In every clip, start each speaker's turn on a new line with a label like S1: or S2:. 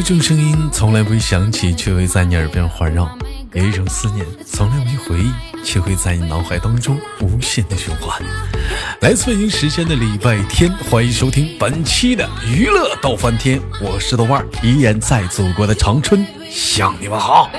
S1: 有一种声音从来不会响起，却会在你耳边环绕；有一种思念从来没回忆，却会在你脑海当中无限的循环。来自北京时间的礼拜天，欢迎收听本期的娱乐逗翻天，我是豆瓣，依然在祖国的长春向你们好。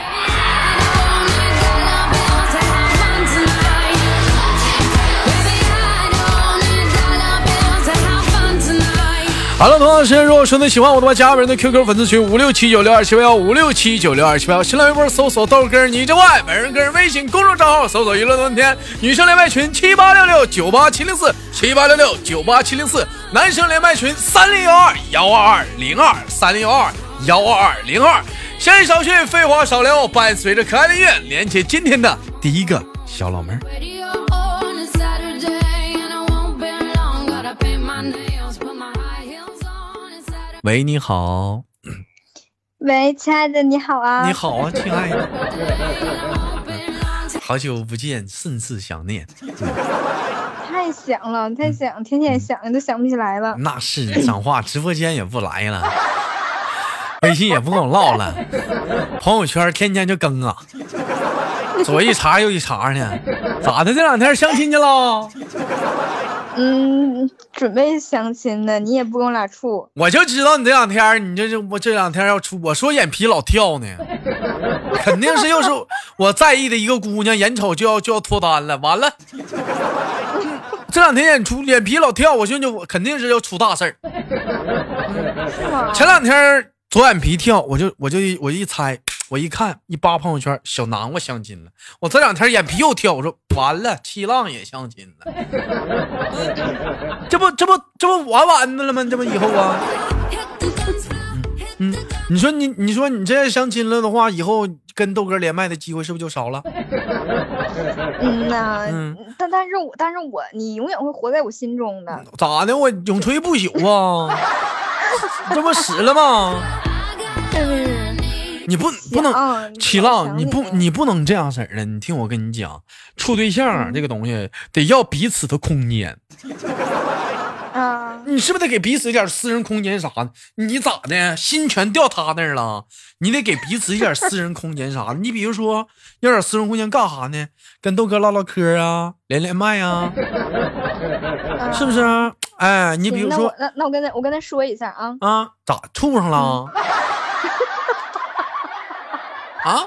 S1: 好了，同样时间，如果说你喜欢我的话，加本人的 QQ 粉丝群五六七九六二七八幺五六七九六二七八幺，新浪微博搜索豆哥你真坏，本人个人微信公众账号搜索娱乐多天，女生连麦群七八六六九八七零四七八六六九八七零四，男生连麦群三零幺二幺二二零二三零幺二幺二二零二。闲言少叙，废话少聊，伴随着可爱的音乐，连接今天的第一个小老妹儿。喂，你好。
S2: 喂，亲爱的，你好啊。
S1: 你好啊，亲爱的。好久不见，甚是想念。
S2: 太想了，太想，天天想，都想不起来了。
S1: 那是，讲话直播间也不来了，微信也不跟我唠了，朋友圈天天就更啊，左一茬右一茬呢。咋的？这两天相亲去了？
S2: 嗯，准备相亲呢，你也不跟我俩处。
S1: 我就知道你这两天，你这这我这两天要出，我说眼皮老跳呢，肯定是又是我在意的一个姑娘，眼瞅就要就要脱单了，完了，这两天眼出眼皮老跳，我寻思我肯定是要出大事儿。前两天左眼皮跳，我就我就我一猜。我一看，一扒朋友圈，小南瓜相亲了。我这两天眼皮又跳，我说完了，七浪也相亲了。这不，这不，这不完完的了吗？这不以后啊？嗯，你说你，你说你这相亲了的话，以后跟豆哥连麦的机会是不是就少了？
S2: 嗯呐，但但是我，但是我，你永远会活在我心中的。
S1: 咋的？我永垂不朽啊！这不死了吗？你不不能七浪，你不你不能这样式儿的。你听我跟你讲，处对象这个东西得要彼此的空间。
S2: 啊，
S1: 你是不是得给彼此一点私人空间啥的？你咋的？心全掉他那儿了？你得给彼此一点私人空间啥的。你比如说，要点私人空间干啥呢？跟豆哥唠唠嗑啊，连连麦啊，是不是？哎，你比如说，
S2: 那那我跟他我跟他说一下啊
S1: 啊，咋处上了？啊，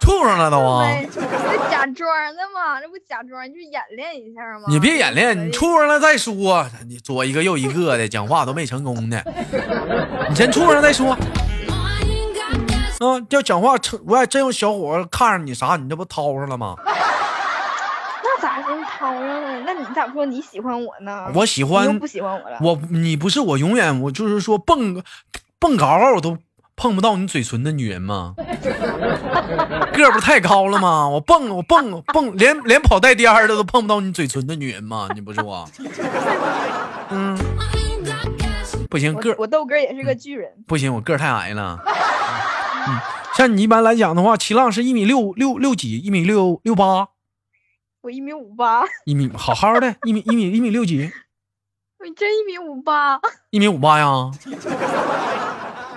S1: 处上了都啊！
S2: 这假装的嘛，这不假装，就演练一下吗？
S1: 你别演练，你处上了再说。你左一个右一个的，讲话都没成功呢。你先处上再说。嗯，要讲话成，我还真有小伙看上你啥，你这不掏上了吗？
S2: 那咋就掏上了？那你咋不说你喜欢我呢？
S1: 我喜欢，你
S2: 不喜欢我了。
S1: 我你不是我永远我就是说蹦蹦高我都。碰不到你嘴唇的女人吗？个不太高了吗？我蹦我蹦蹦，连连跑带颠的都碰不到你嘴唇的女人吗？你不是我，嗯，不行，个
S2: 我豆哥也是个巨人，
S1: 不行，我个太矮了。嗯，像你一般来讲的话，齐浪是一米六六六几，一米六六八，
S2: 我一米五八，
S1: 一米好好的，一米一米一米六几，
S2: 我真一米五八，
S1: 一米五八呀。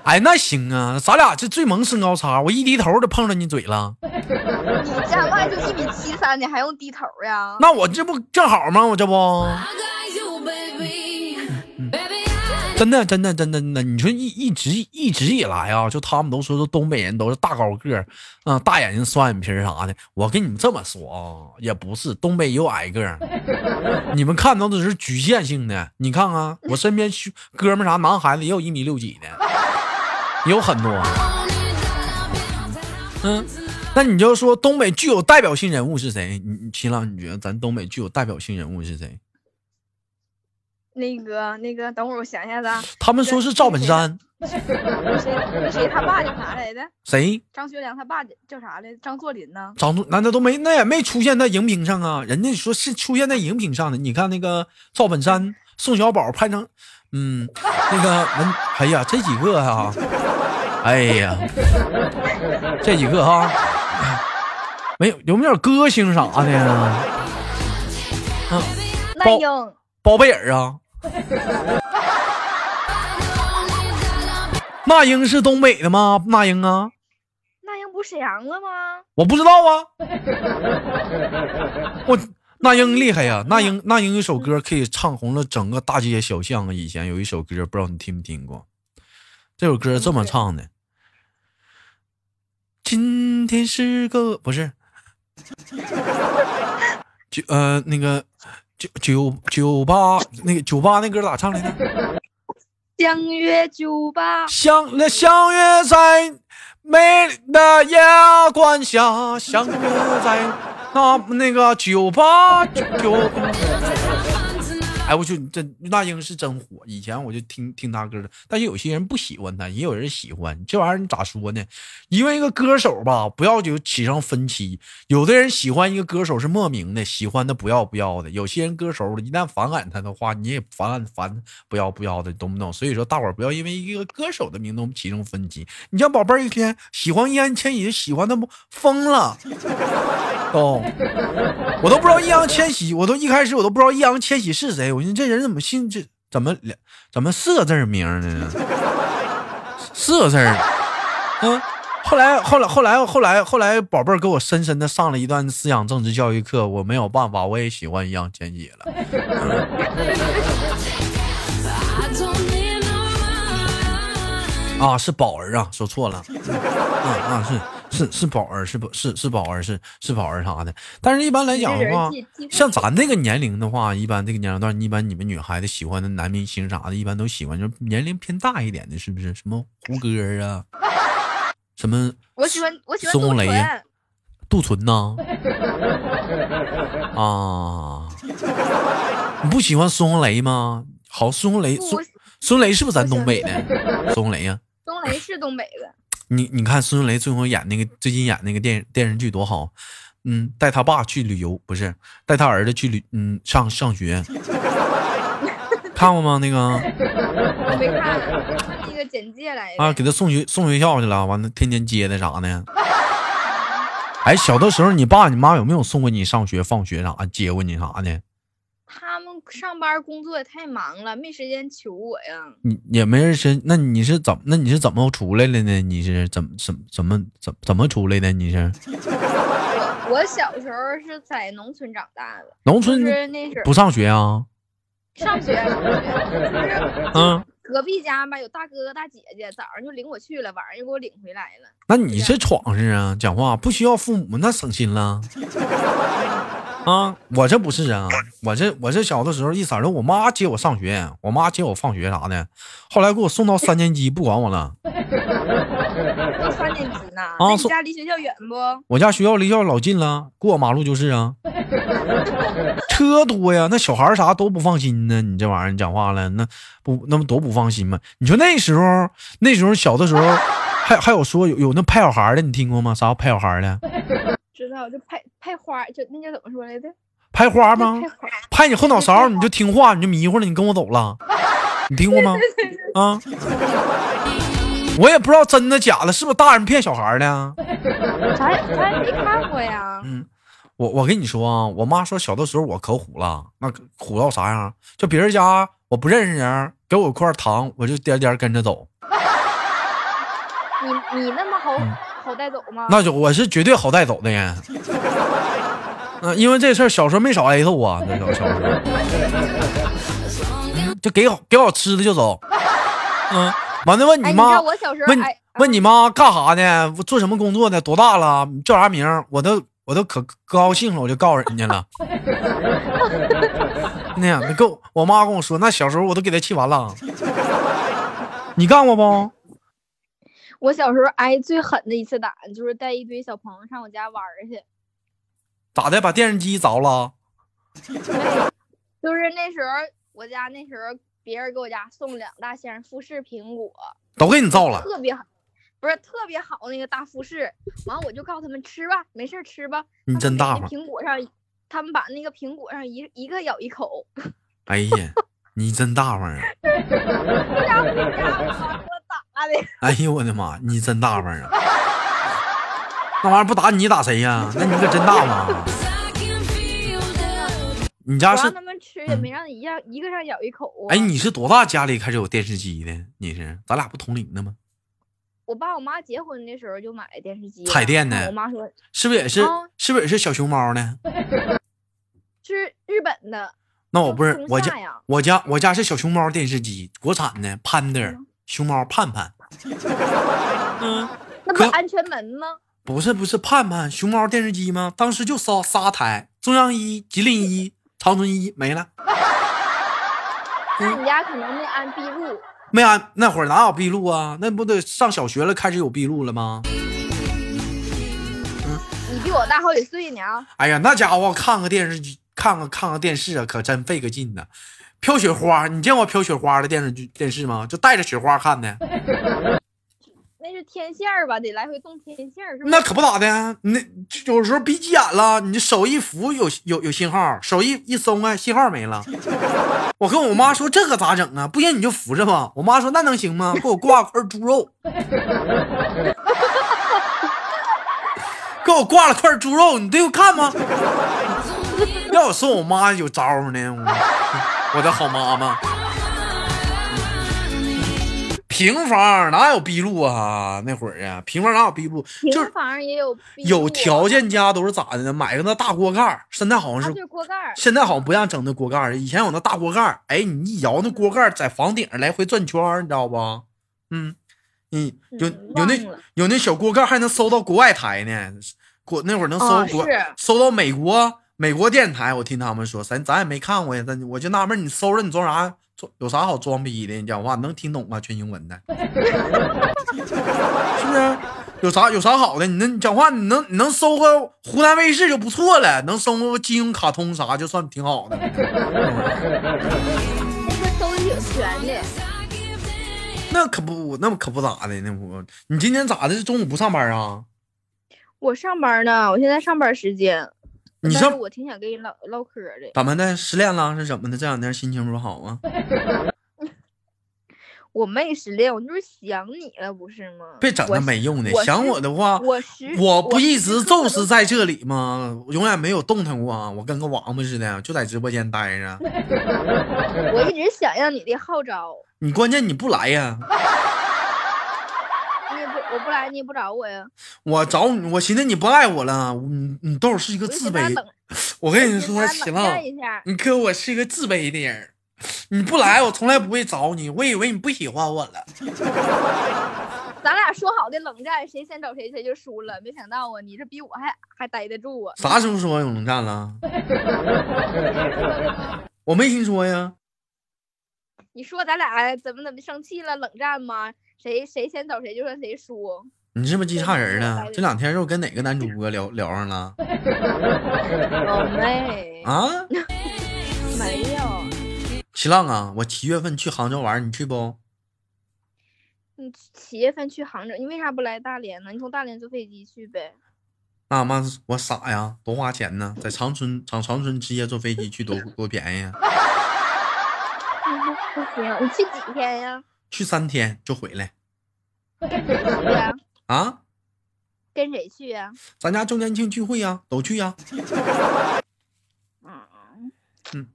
S1: 哎，那行啊，咱俩这最萌身高差，我一低头就碰着你嘴了。
S2: 你加外就一米七三，你还用低头呀？
S1: 那我这不正好吗？我这不，真的真的真的真的，你说一一直一直以来啊，就他们都说说东北人都是大高个嗯，大眼睛双眼皮啥的。我跟你们这么说啊，也不是，东北也有矮个你们看到的是局限性的。你看看我身边哥们啥，男孩子也有一米六几的。有很多，嗯，那你就说东北具有代表性人物是谁？你秦朗，你觉得咱东北具有代表性人物是谁？
S2: 那个那个，等会儿我想一下子。
S1: 他们说是赵本山。
S2: 那谁？那谁？他爸叫啥来着？
S1: 谁？
S2: 张学良他爸叫啥来？张作霖呢？
S1: 张作难道都没？那也没出现在荧屏上啊？人家说是出现在荧屏上的。你看那个赵本山、宋小宝拍成。嗯，那个文，哎呀，这几个哈，哎呀，这几个哈，没有有没有歌星啥的呀？
S2: 啊，那英，
S1: 包贝尔啊，那英是东北的吗？那英啊，
S2: 那英不沈阳了吗？
S1: 我不知道啊。我那英厉害呀，那英那英有首歌可以唱红了整个大街小巷啊。以前有一首歌，不知道你听没听过？这首歌这么唱的：今天是个不是，就呃那个九九九八那个酒吧那歌咋唱来着？
S2: 相约酒吧，
S1: 相那相约在美丽的夜光下，相约在那那个酒吧酒。哎，我就这那英是真火，以前我就听听他歌的，但是有些人不喜欢他，也有人喜欢。这玩意儿你咋说呢？因为一个歌手吧，不要就起上分歧。有的人喜欢一个歌手是莫名的，喜欢的不要不要的；有些人歌手一旦反感他的话，你也反烦不要不要的，懂不懂？所以说，大伙儿不要因为一个歌手的名字起上分歧。你像宝贝儿一天喜欢易烊千玺，喜欢的不疯了，懂？我都不知道易烊千玺，我都一开始我都不知道易烊千玺是谁。我寻思这人怎么姓这怎么两怎么四个字名呢？四个字儿，嗯。后来后来后来后来后来，宝贝儿给我深深的上了一段思想政治教育课。我没有办法，我也喜欢易烊千玺了。啊，是宝儿啊，说错了。啊 啊，是是是宝儿，是不？是是宝儿，是是宝儿啥的。但是一般来讲的话，像咱这个年龄的话，一般这个年龄段，一般你们女孩子喜欢的男明星啥的，一般都喜欢就是年龄偏大一点的，是不是？什么胡歌啊？什么？
S2: 我喜欢我喜欢
S1: 孙红雷呀，杜淳呐。啊，你不喜欢孙红雷吗？好，孙红雷，孙孙雷是不是咱东北的？孙红雷呀。
S2: 孙红雷是东北的。
S1: 你你看孙红雷最后演那个最近演那个电电视剧多好，嗯，带他爸去旅游，不是带他儿子去旅嗯上上学，看过吗？那个
S2: 没看，那个简介来
S1: 啊，给他送学送学校去了，完了天天接的啥的。哎，小的时候你爸你妈有没有送过你上学放学啥接过你啥的？
S2: 他们上班工作也太忙了，没时间求我呀。
S1: 你也没人生，那你是怎那你是怎么出来的呢？你是怎么怎怎么怎怎么出来的？你是？
S2: 我 我小时候是在农村长大的。
S1: 农村
S2: 是那时候
S1: 不上学啊？
S2: 上学，上学，就是
S1: 嗯。
S2: 隔壁家吧有大哥哥大姐姐，早上就领我去了，晚上又给我领回来了。
S1: 那你这闯是啊？讲话不需要父母，那省心了。啊，我这不是啊，我这我这小的时候一色都我妈接我上学，我妈接我放学啥的，后来给我送到三年级，不管我了。
S2: 到三年级呢？啊，你家离学校远不？
S1: 我家学校离学校老近了，过马路就是啊。车多呀，那小孩啥都不放心呢。你这玩意儿，你讲话了，那不那不多不放心吗？你说那时候那时候小的时候，还还有说有有那拍小孩的，你听过吗？啥拍小孩的？
S2: 知道，就拍拍花，就那叫怎么说来着？
S1: 拍花吗？拍你后脑勺，你就听话，你就迷糊了，你跟我走了。你听过吗？啊？我也不知道真的假的，是不是大人骗小孩
S2: 的？咱咱也没看过呀。
S1: 嗯，我我跟你说啊，我妈说小的时候我可虎了，那虎到啥样？就别人家我不认识人，给我块糖，我就颠颠跟着走。
S2: 你你那么好？好带走吗？
S1: 那就我是绝对好带走的人。嗯，因为这事儿小时候没少挨揍啊。那小时候，就给好给好吃的就走。嗯，完了问你妈，问问你妈干啥呢？做什么工作呢？多大了？叫啥名？我都我都可高兴了，我就告诉人家了。那样，你跟我妈跟我说，那小时候我都给他气完了。你干过不？
S2: 我小时候挨最狠的一次打，就是带一堆小朋友上我家玩去。
S1: 咋的？把电视机凿了？
S2: 就是那时候我家那时候别人给我家送两大箱富士苹果，
S1: 都给你造了。
S2: 特别好，不是特别好那个大富士。完我就告诉他们吃吧，没事吃吧。
S1: 你真大
S2: 方。苹果上，他们把那个苹果上一一个咬一口。
S1: 哎呀，你真大方啊！哎呦我的妈！你真大方啊！那玩意儿不打你，你打谁呀？那你可真大方。你家是？
S2: 让他们吃也没让一样一个上咬一口啊。
S1: 哎，你是多大家里开始有电视机的？你是？咱俩不同龄的吗？
S2: 我爸我妈结婚的时候就买的电视机，
S1: 彩电的
S2: 我妈说
S1: 是不是也是？
S2: 啊
S1: 是不是也是小熊猫呢？
S2: 是日本的，
S1: 那我不是我家我家我家是小熊猫电视机，国产的潘的
S2: 嗯
S1: 熊猫盼盼。嗯，
S2: 那不是安全门吗？
S1: 不是不是盼盼熊猫电视机吗？当时就仨仨台，中央一、吉林一、长春一没了，
S2: 那你家可能没安闭路，
S1: 没安那会儿哪有闭路啊？那不得上小学了开始有闭路了吗？
S2: 你比我大好几岁呢啊！
S1: 哎呀，那家伙看个电视剧，看个看个电视啊，可真费个劲呢。飘雪花，你见过飘雪花的电视剧电视吗？就带着雪花看的，
S2: 那是天线儿吧？得来回动天线儿是吧？
S1: 那可不咋的。那有时候闭急眼了，你手一扶有有有信号，手一一松开，信号没了。我跟我妈说这可咋整啊？不行你就扶着吧。我妈说那能行吗？给我挂块猪肉，给我挂了块猪肉，你对我看吗？要我说我妈有招儿呢，我 我的好妈妈。平房哪有闭路啊？那会儿啊，平房哪有闭路？就是
S2: 平房也有
S1: 有条件家都是咋的呢？买个那大锅盖儿，现在好像
S2: 啊，
S1: 是
S2: 就是锅盖。
S1: 现在好像不让整那锅盖儿，以前有那大锅盖儿，哎，你一摇那锅盖儿在房顶上来回转圈儿，你知道不？嗯，你有
S2: 嗯
S1: 有那有那小锅盖儿还能搜到国外台呢，国那会儿能搜
S2: 啊
S1: 国、
S2: 是
S1: 搜到美国美国电台，我听他们说，咱咱也没看过呀，咱我就纳闷儿，你搜着你装啥？装有啥好装逼的？你讲话能听懂吗？全英文的，是不是？有啥有啥好的？你能你讲话，你能你能搜个湖南卫视就不错了，能搜个金庸卡通啥就算挺好的。
S2: 那个搜的挺全的。
S1: 那可不，那可不咋的，那不，你今天咋的？中午不上班啊？
S2: 我上班呢，我现在上班时间。
S1: 你
S2: 说我挺想跟你唠唠嗑的。
S1: 怎么的？失恋了是怎么的？这两天心情不好吗？
S2: 我没失恋，我就是想你了，不是吗？
S1: 别整那没用的。
S2: 我
S1: 想我的话，
S2: 我
S1: 我不一直
S2: 时刻都
S1: 宙斯在这里吗？我永远没有动弹过啊！我跟个王八似的，就在直播间待着。
S2: 我一直响应你的号召，
S1: 你关键你不来呀？
S2: 我不来，你也不找我呀。
S1: 我找你，我寻思你不爱我了。你你豆是一个自卑我跟你说，
S2: 给咱
S1: 喜浪。你哥我是一个自卑的人。你不来，我从来不会找你。我以为你不喜欢我了。
S2: 咱俩说好的冷战，谁先找谁谁就输了。没想到啊，你这比我还还待得住啊！
S1: 啥时候说有冷战了？我没听说呀。
S2: 你说咱俩怎么怎么生气了，冷战吗？谁谁先找谁就算谁输。
S1: 你是不是记差人呢？这两天又跟哪个男主播聊聊上了
S2: 我妹
S1: 啊？
S2: 没有，
S1: 七浪啊，我七月份去杭州玩，你去不？
S2: 你七月份去杭州，你为啥不来大连呢？你从大连坐飞机去呗。
S1: 那妈我傻呀，多花钱呢，在长春长长春直接坐飞机去多 多便宜啊，
S2: 不行，你去几天呀？
S1: 去三天就回来
S2: 跟谁去呀？
S1: 啊。
S2: 跟谁去呀？
S1: 咱家周年庆聚会呀，都去呀。
S2: 嗯
S1: 嗯，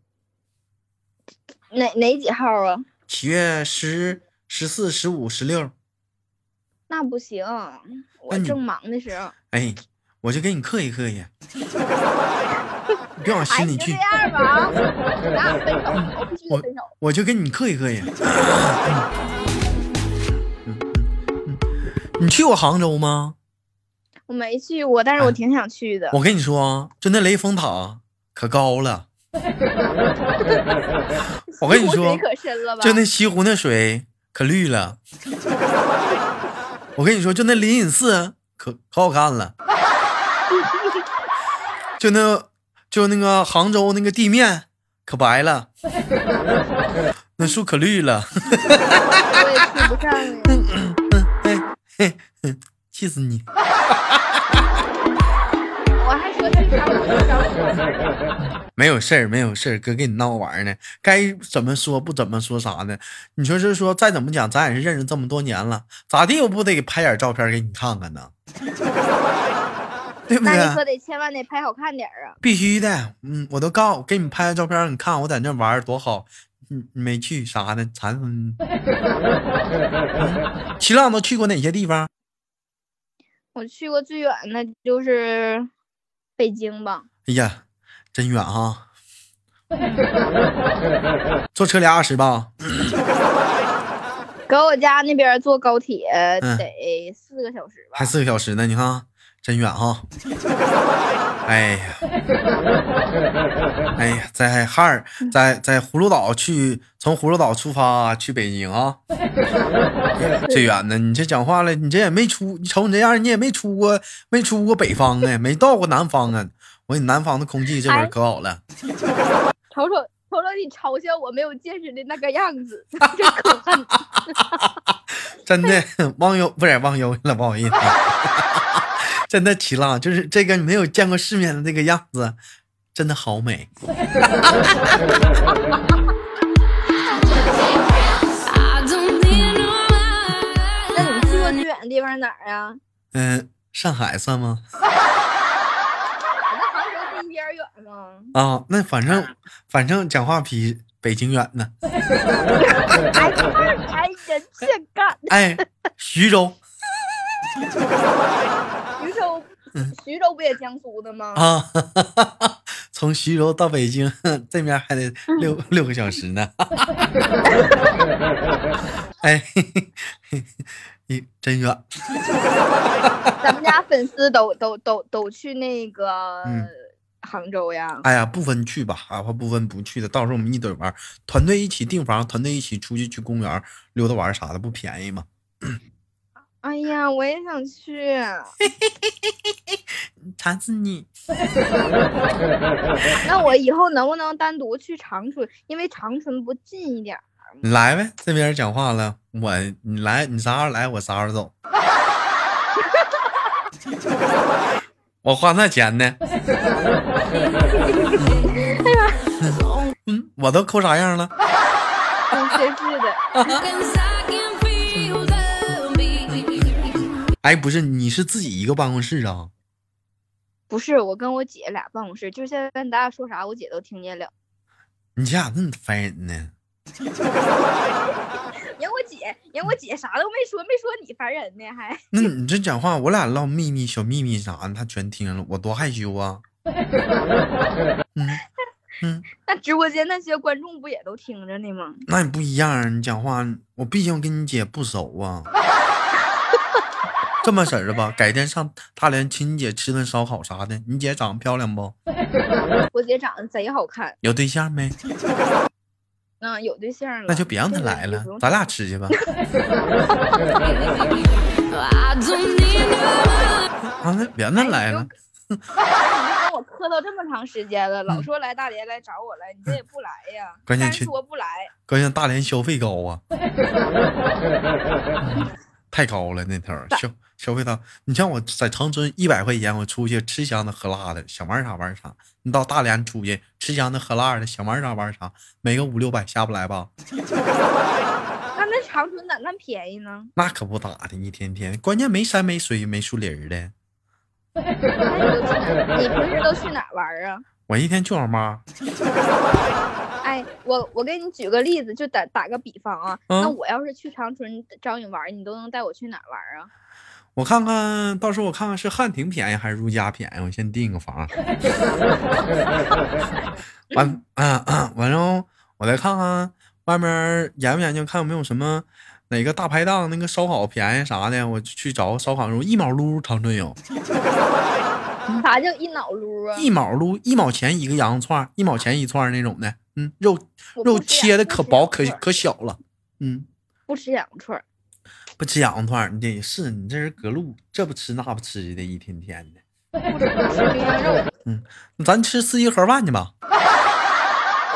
S2: 哪哪几号啊？
S1: 七月十、十四、十五、十六，
S2: 那不行，我正忙的时候。
S1: 哎，我就给你客气客气，你别往
S2: 哎，
S1: 心里去
S2: 这，样吧啊！分手，我必须得分手。
S1: 我就跟你客气客气。嗯 你去过杭州吗？
S2: 我没去过，但是我挺想去的。
S1: 我跟你说啊，就那雷峰塔可高了，我跟你说？就那西湖那水可绿了。我跟你说，就那灵隐寺可可好看了，就那就那个杭州那个地面可白了，那树可绿了，
S2: 我也去不。
S1: 气死你！
S2: 我还说去长春找我。
S1: 没有事儿，没有事儿，哥跟你闹玩儿呢，该怎么说不怎么说啥呢？你说是说再怎么讲，咱也是认识这么多年了，咋地我不得拍点照片给你看看呢？对不
S2: 那你可？得千万得拍好看点儿啊！
S1: 必须的，嗯，我都告给你拍个照片你看，我在那玩儿多好，你你没去啥的？馋嗯，齐浪都去过哪些地方？
S2: 我去过最远的就是北京吧。
S1: 哎呀，真远啊！坐车俩小时吧？
S2: 搁我家那边坐高铁
S1: 嗯
S2: 得四个小时吧。
S1: 还四个小时呢，你看真远哈。哎呀，哎呀，在哈尔，在在葫芦岛去，从葫芦岛出发去北京啊，最远的。你这讲话了，你这也没出，你瞅你这样，你也没出过，没出过北方啊，没到过南方啊。我跟你南方的空气这边可好了，
S2: 瞅瞅瞅瞅你嘲笑我没有见识的那个样子，真可恨。
S1: 真的忘忧不是忘忧了，不好意思。真的齐了，就是这个没有见过世面的那个样子，真的好美。
S2: 那你去过最远的地方哪儿啊？
S1: 嗯、上海算吗？
S2: 那杭州比远吗？
S1: 啊，那反正反正讲话比北京远呢。
S2: 干。
S1: 哎，徐州
S2: 徐州，不也江苏的吗？
S1: 啊，从徐州到北京 这面还得六六个小时呢。哎，嘿嘿嘿嘿真远。
S2: 咱们家粉丝都都都都去那个
S1: 嗯
S2: 杭州呀。
S1: 哎呀，不分去吧，啊，不分不去的，到时候我们一堆玩，团队一起订房，团队一起出去去公园溜达玩啥的，不便宜吗？
S2: 哎呀，我也想去。
S1: 馋死你！
S2: 那我以后能不能单独去长春？因为长春不近一点儿。
S1: 你来呗，这边讲话了，我你来，你啥时候来，我啥时候走。我花那钱呢？嗯，我都抠啥样了？
S2: 嗯，真是的。
S1: 哎，不是，你是自己一个办公室啊？
S2: 不是，我跟我姐俩办公室，就是现在咱俩说啥，我姐都听见了。
S1: 你家咋那么烦人呢？
S2: 人我姐，人我姐啥都没说，没说你烦人呢，还。
S1: 那你这讲话，我俩唠秘密、小秘密啥的，她全听了，我多害羞啊！嗯嗯，
S2: 那直播间那些观众不也都听着呢吗？
S1: 那你不一样啊，你讲话，我毕竟跟你姐不熟啊。这么式儿的吧，改天上大连请你姐吃顿烧烤啥的。你姐长得漂亮不？
S2: 我姐长得贼好看，
S1: 有对象没？
S2: 嗯，有对象了。
S1: 那就别让她来了咱俩吃去吧。啊，那别让她来了。
S2: 你就跟我磕到这么长时间了，老
S1: 嗯
S2: 说来大连来找我来，你这也不来呀？
S1: 关键去
S2: 说不来，
S1: 关键大连消费高啊，太高了那头儿消消费高。你像我在长春一百块钱，我出去吃香的喝辣的，想玩啥玩啥。你到大连出去吃香的喝辣的，想玩啥玩啥，没个五六百下不来吧？
S2: 那那长春咋那么便宜呢？
S1: 那可不咋的，一天天，关键没山没水没树林儿的。
S2: 你平时都去哪儿玩儿啊？
S1: 我一天去网吧，
S2: 哎，我我给你举个例子，就打打个比方啊，
S1: 嗯
S2: 那我要是去长春找你玩儿，你都能带我去哪儿玩儿啊？
S1: 我看看到时候我看看是汉庭便宜还是如家便宜，我先订个房。完啊啊，完了我再看看外面研究研究，看有没有什么哪个大排档那个烧烤便宜啥的，我去找个烧烤肉一毛撸，长春有
S2: 啥叫一脑撸啊？
S1: 一毛撸，一毛钱一个羊肉串，一毛钱一串那种的，嗯，肉肉切的可薄可可小了，嗯。
S2: 不吃羊肉串儿。
S1: 不吃羊肉串儿，你这是你这人隔路，这不吃那不吃的，一天天的。
S2: 不吃牛羊肉，
S1: 咱吃四季盒饭去吧。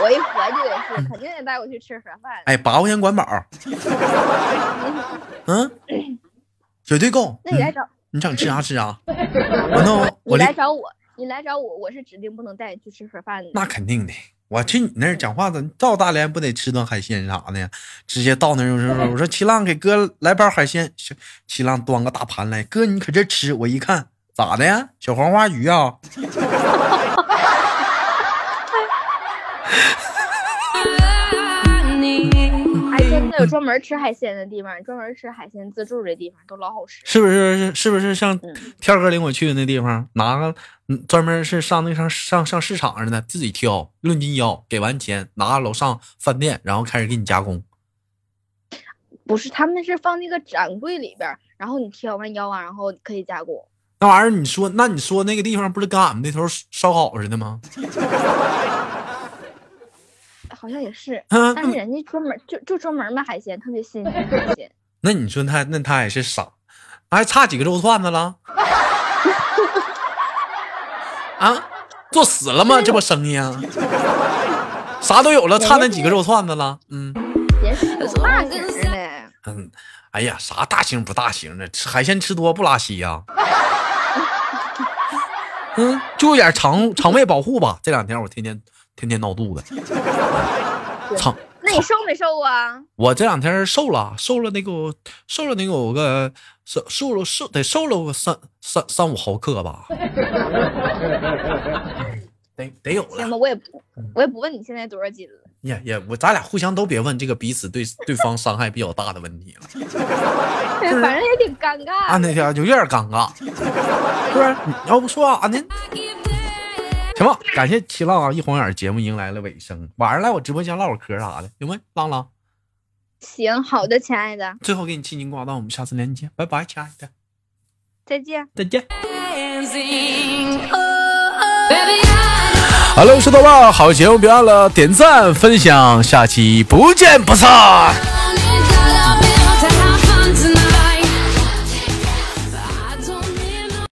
S2: 我一合计也是，肯定得带我去吃盒饭。
S1: 哎，八块钱管饱。嗯，绝对够。嗯
S2: 那你来找
S1: 你想吃啥吃啥。我
S2: 弄，
S1: 我
S2: 来找我，你来找我，我是指定不能带你去吃盒饭的。
S1: 那肯定的。我去你那儿讲话，咱到大连不得吃顿海鲜啥的？直接到那儿就是我说齐浪给哥来包海鲜，小齐浪端个大盘来，哥你可这吃？我一看咋的？小黄花鱼啊？
S2: 专门吃海鲜的地方，专门吃海鲜自助的地方都老好吃。
S1: 是不是是不是像
S2: 嗯
S1: 天哥领我去的那地方，拿个嗯专门是上那上上上市场上的，自己挑，论斤腰，给完钱拿楼上饭店，然后开始给你加工。
S2: 不是，他们是放那个展柜里边，然后你挑完腰啊，然后可以加工。
S1: 那玩意儿，你说那你说那个地方不是跟俺们那头烧烤似的吗？
S2: 好像也是，
S1: 啊，
S2: 但是人家专门就就专门卖海鲜，特别新鲜海鲜。
S1: 那你说他那他也是傻，还差几个肉串子了？啊，做死了吗？这不生意啊？啥都有了，差那几个肉串子了？嗯
S2: 也是有大型的，
S1: 嗯，哎呀，啥大型不大型的，吃海鲜吃多不拉稀呀、嗯，就有点肠肠胃保护吧。这两天我天天天天闹肚子，操
S2: 那你瘦没瘦啊？
S1: 我这两天瘦了，瘦了那个，瘦了那个有个瘦瘦了瘦得瘦了个三三三五毫克吧，得得有了。
S2: 行吧，我也不我也不问你现在多少斤了。
S1: 也也我咱俩互相都别问这个彼此对对方伤害比较大的问题了，
S2: 对，反正也挺尴尬。
S1: 啊，那天就有点尴尬，是不是？你要不说啥呢？行吧，感谢七浪啊！一晃眼节目迎来了尾声，晚上来我直播间唠会嗑啥的，行吗？浪浪，
S2: 行，好的，亲爱的，
S1: 最后给你轻轻挂断，我们下次连接，拜拜，亲爱的，
S2: 再见。
S1: 再见。
S3: Oh, oh.
S1: Hello，石头爸，好节目别忘了点赞分享，下期不见不散。